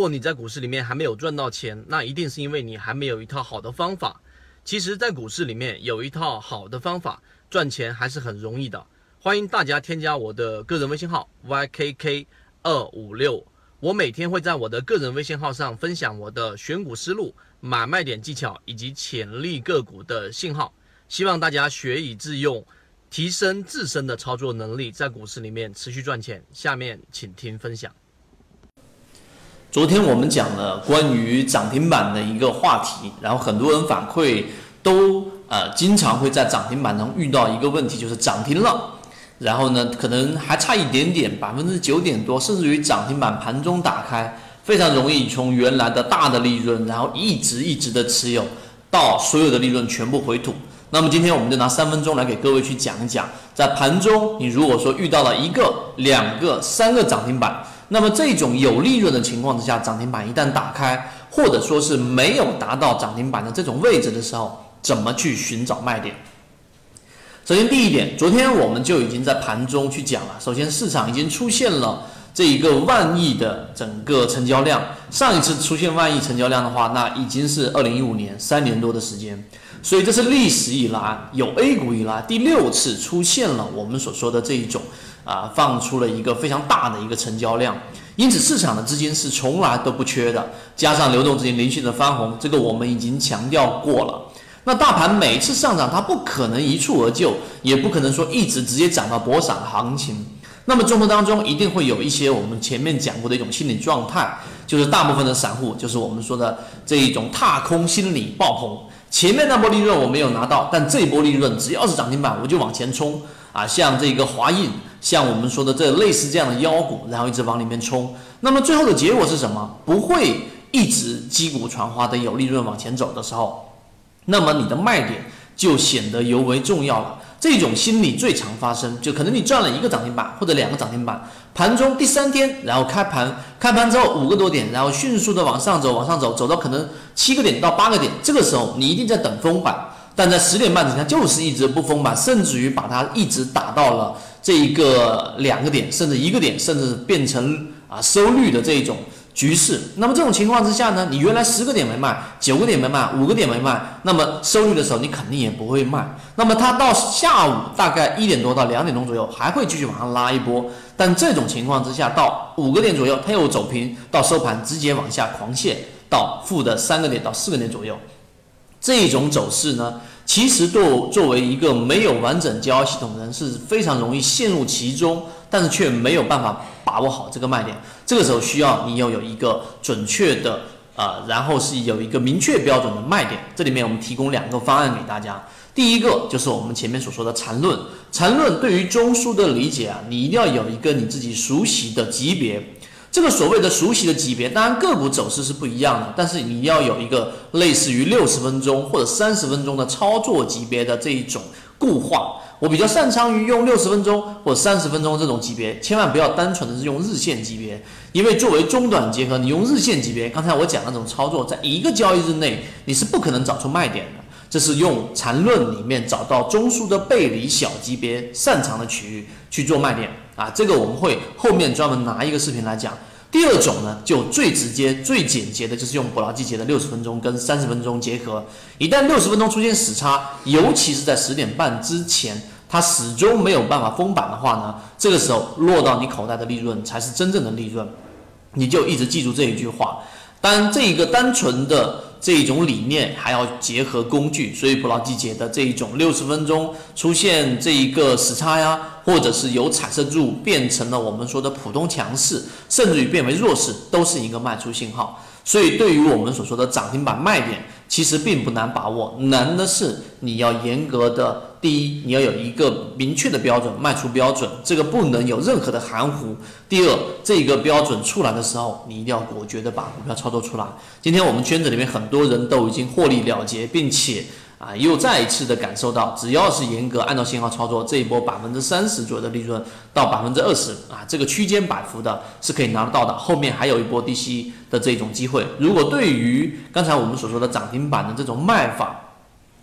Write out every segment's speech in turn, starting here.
如果你在股市里面还没有赚到钱，那一定是因为你还没有一套好的方法。其实，在股市里面有一套好的方法，赚钱还是很容易的。欢迎大家添加我的个人微信号 ykk 二五六，我每天会在我的个人微信号上分享我的选股思路、买卖点技巧以及潜力个股的信号，希望大家学以致用，提升自身的操作能力，在股市里面持续赚钱。下面请听分享。昨天我们讲了关于涨停板的一个话题，然后很多人反馈都呃经常会在涨停板中遇到一个问题，就是涨停了，然后呢可能还差一点点，百分之九点多，甚至于涨停板盘中打开，非常容易从原来的大的利润，然后一直一直的持有到所有的利润全部回吐。那么今天我们就拿三分钟来给各位去讲一讲，在盘中你如果说遇到了一个、两个、三个涨停板。那么这种有利润的情况之下，涨停板一旦打开，或者说是没有达到涨停板的这种位置的时候，怎么去寻找卖点？首先第一点，昨天我们就已经在盘中去讲了。首先市场已经出现了这一个万亿的整个成交量，上一次出现万亿成交量的话，那已经是二零一五年三年多的时间，所以这是历史以来有 A 股以来第六次出现了我们所说的这一种。啊，放出了一个非常大的一个成交量，因此市场的资金是从来都不缺的，加上流动资金连续的翻红，这个我们已经强调过了。那大盘每次上涨，它不可能一蹴而就，也不可能说一直直接涨到博涨行情。那么中途当中一定会有一些我们前面讲过的一种心理状态，就是大部分的散户，就是我们说的这一种踏空心理爆棚。前面那波利润我没有拿到，但这一波利润只要是涨停板，我就往前冲啊！像这个华印。像我们说的这类似这样的妖股，然后一直往里面冲，那么最后的结果是什么？不会一直击鼓传花的有利润往前走的时候，那么你的卖点就显得尤为重要了。这种心理最常发生，就可能你赚了一个涨停板或者两个涨停板，盘中第三天，然后开盘，开盘之后五个多点，然后迅速的往上走，往上走，走到可能七个点到八个点，这个时候你一定在等封板，但在十点半之前就是一直不封板，甚至于把它一直打到了。这一个两个点，甚至一个点，甚至变成啊收绿的这一种局势。那么这种情况之下呢，你原来十个点没卖，九个点没卖，五个点没卖，那么收绿的时候你肯定也不会卖。那么它到下午大概一点多到两点钟左右，还会继续往上拉一波。但这种情况之下，到五个点左右，它又走平，到收盘直接往下狂泻到负的三个点到四个点左右。这种走势呢？其实，作作为一个没有完整交易系统的人，是非常容易陷入其中，但是却没有办法把握好这个卖点。这个时候需要你要有一个准确的，呃，然后是有一个明确标准的卖点。这里面我们提供两个方案给大家。第一个就是我们前面所说的缠论，缠论对于中枢的理解啊，你一定要有一个你自己熟悉的级别。这个所谓的熟悉的级别，当然个股走势是不一样的，但是你要有一个类似于六十分钟或者三十分钟的操作级别的这一种固化。我比较擅长于用六十分钟或三十分钟这种级别，千万不要单纯的是用日线级别，因为作为中短结合，你用日线级别，刚才我讲那种操作，在一个交易日内你是不可能找出卖点的。这是用缠论里面找到中枢的背离小级别擅长的区域去做卖点啊，这个我们会后面专门拿一个视频来讲。第二种呢，就最直接、最简洁的，就是用伯劳季节的六十分钟跟三十分钟结合。一旦六十分钟出现死叉，尤其是在十点半之前，它始终没有办法封板的话呢，这个时候落到你口袋的利润才是真正的利润。你就一直记住这一句话。当这一个单纯的。这一种理念还要结合工具，所以捕捞季节的这一种六十分钟出现这一个时差呀，或者是由彩色柱变成了我们说的普通强势，甚至于变为弱势，都是一个卖出信号。所以，对于我们所说的涨停板卖点，其实并不难把握，难的是你要严格的，第一，你要有一个明确的标准，卖出标准，这个不能有任何的含糊。第二，这个标准出来的时候，你一定要果决的把股票操作出来。今天我们圈子里面很多人都已经获利了结，并且。啊，又再一次的感受到，只要是严格按照信号操作，这一波百分之三十左右的利润到百分之二十啊，这个区间摆幅的是可以拿得到的。后面还有一波低吸的这种机会。如果对于刚才我们所说的涨停板的这种卖法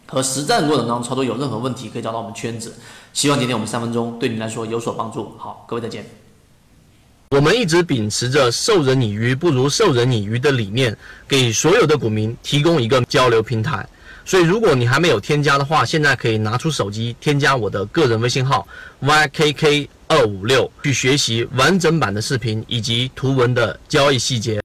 和实战过程当中操作有任何问题，可以找到我们圈子。希望今天我们三分钟对你来说有所帮助。好，各位再见。我们一直秉持着授人以鱼不如授人以渔的理念，给所有的股民提供一个交流平台。所以，如果你还没有添加的话，现在可以拿出手机添加我的个人微信号 ykk 二五六，去学习完整版的视频以及图文的交易细节。